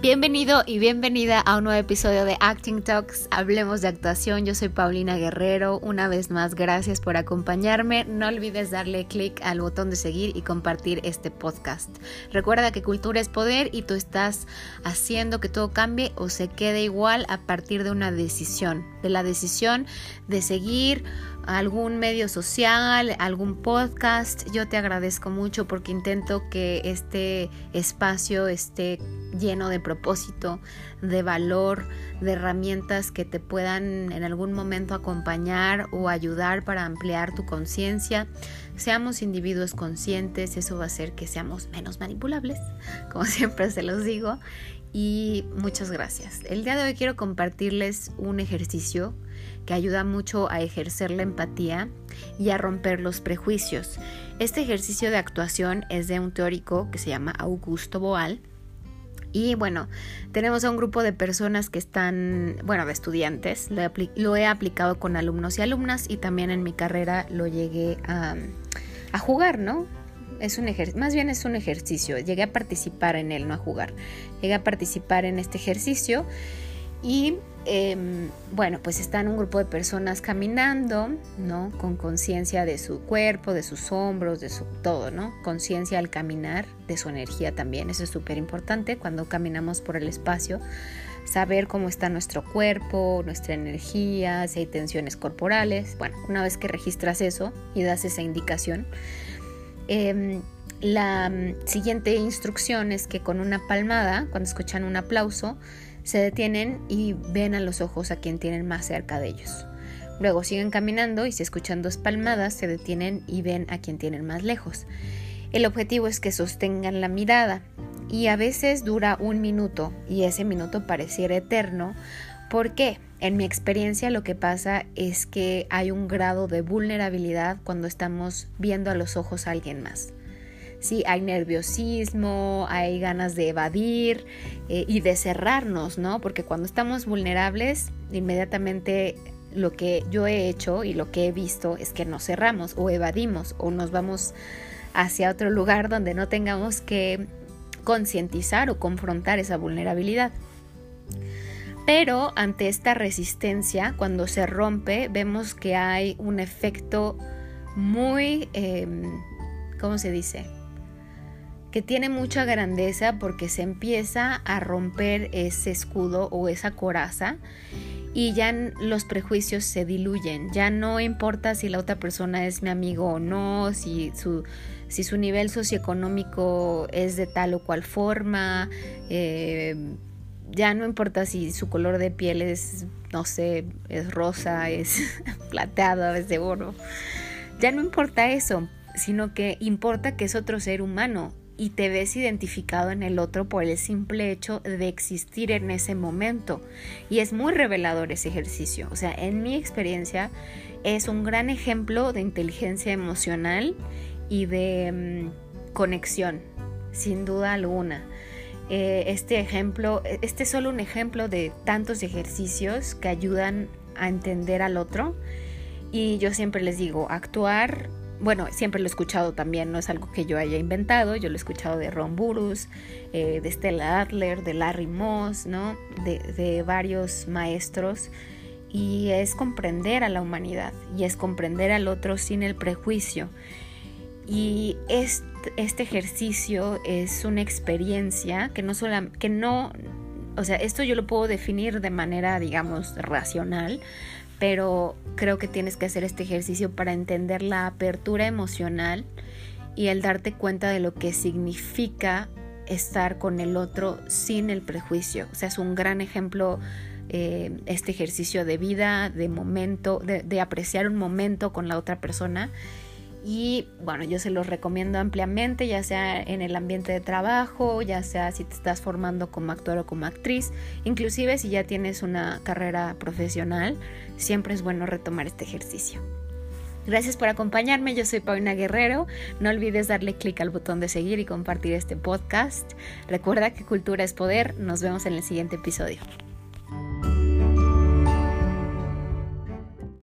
Bienvenido y bienvenida a un nuevo episodio de Acting Talks. Hablemos de actuación. Yo soy Paulina Guerrero. Una vez más, gracias por acompañarme. No olvides darle clic al botón de seguir y compartir este podcast. Recuerda que cultura es poder y tú estás haciendo que todo cambie o se quede igual a partir de una decisión. De la decisión de seguir algún medio social, algún podcast. Yo te agradezco mucho porque intento que este espacio esté lleno de propósito, de valor, de herramientas que te puedan en algún momento acompañar o ayudar para ampliar tu conciencia. Seamos individuos conscientes, eso va a hacer que seamos menos manipulables, como siempre se los digo. Y muchas gracias. El día de hoy quiero compartirles un ejercicio que ayuda mucho a ejercer la empatía y a romper los prejuicios. Este ejercicio de actuación es de un teórico que se llama Augusto Boal. Y bueno, tenemos a un grupo de personas que están, bueno, de estudiantes. Lo he, aplicado con alumnos y alumnas y también en mi carrera lo llegué a, a jugar, ¿no? Es un más bien es un ejercicio. Llegué a participar en él, no a jugar. Llegué a participar en este ejercicio y em, bueno, pues están un grupo de personas caminando, ¿no? Con conciencia de su cuerpo, de sus hombros, de su todo, ¿no? Conciencia al caminar, de su energía también. Eso es súper importante cuando caminamos por el espacio. Saber cómo está nuestro cuerpo, nuestra energía, si hay tensiones corporales. Bueno, una vez que registras eso y das esa indicación, em, la mm, siguiente instrucción es que con una palmada, cuando escuchan un aplauso, se detienen y ven a los ojos a quien tienen más cerca de ellos. Luego siguen caminando y si escuchan dos palmadas se detienen y ven a quien tienen más lejos. El objetivo es que sostengan la mirada y a veces dura un minuto y ese minuto pareciera eterno. ¿Por qué? En mi experiencia lo que pasa es que hay un grado de vulnerabilidad cuando estamos viendo a los ojos a alguien más. Sí, hay nerviosismo, hay ganas de evadir eh, y de cerrarnos, ¿no? Porque cuando estamos vulnerables, inmediatamente lo que yo he hecho y lo que he visto es que nos cerramos o evadimos o nos vamos hacia otro lugar donde no tengamos que concientizar o confrontar esa vulnerabilidad. Pero ante esta resistencia, cuando se rompe, vemos que hay un efecto muy, em, ¿cómo se dice? Que tiene mucha grandeza porque se empieza a romper ese escudo o esa coraza y ya los prejuicios se diluyen. Ya no importa si la otra persona es mi amigo o no, si su, si su nivel socioeconómico es de tal o cual forma, eh, ya no importa si su color de piel es, no sé, es rosa, es plateado, es de oro. Ya no importa eso, sino que importa que es otro ser humano y te ves identificado en el otro por el simple hecho de existir en ese momento. Y es muy revelador ese ejercicio. O sea, en mi experiencia es un gran ejemplo de inteligencia emocional y de mm, conexión, sin duda alguna. Eh, este ejemplo, este es solo un ejemplo de tantos ejercicios que ayudan a entender al otro. Y yo siempre les digo, actuar bueno, siempre lo he escuchado también, no es algo que yo haya inventado, yo lo he escuchado de Ron Burrus, eh, de Stella Adler, de Larry Moss, ¿no? De, varios maestros. Y es comprender a la humanidad y es comprender al otro sin el prejuicio. Y este, este ejercicio es una experiencia que no solo, que no, o sea, esto yo lo puedo definir de manera, digamos, racional, pero creo que tienes que hacer este ejercicio para entender la apertura emocional y el darte cuenta de lo que significa estar con el otro sin el prejuicio. O sea, es un gran ejemplo eh, este ejercicio de vida, de momento, de, de apreciar un momento con la otra persona y bueno, yo se los recomiendo ampliamente, ya sea en el ambiente de trabajo, ya sea si te estás formando como actor o como actriz, inclusive si ya tienes una carrera profesional, siempre es bueno retomar este ejercicio. Gracias por acompañarme, yo soy Paulina Guerrero. No olvides darle clic al botón de seguir y compartir este podcast. Recuerda que cultura es poder. Nos vemos en el siguiente episodio.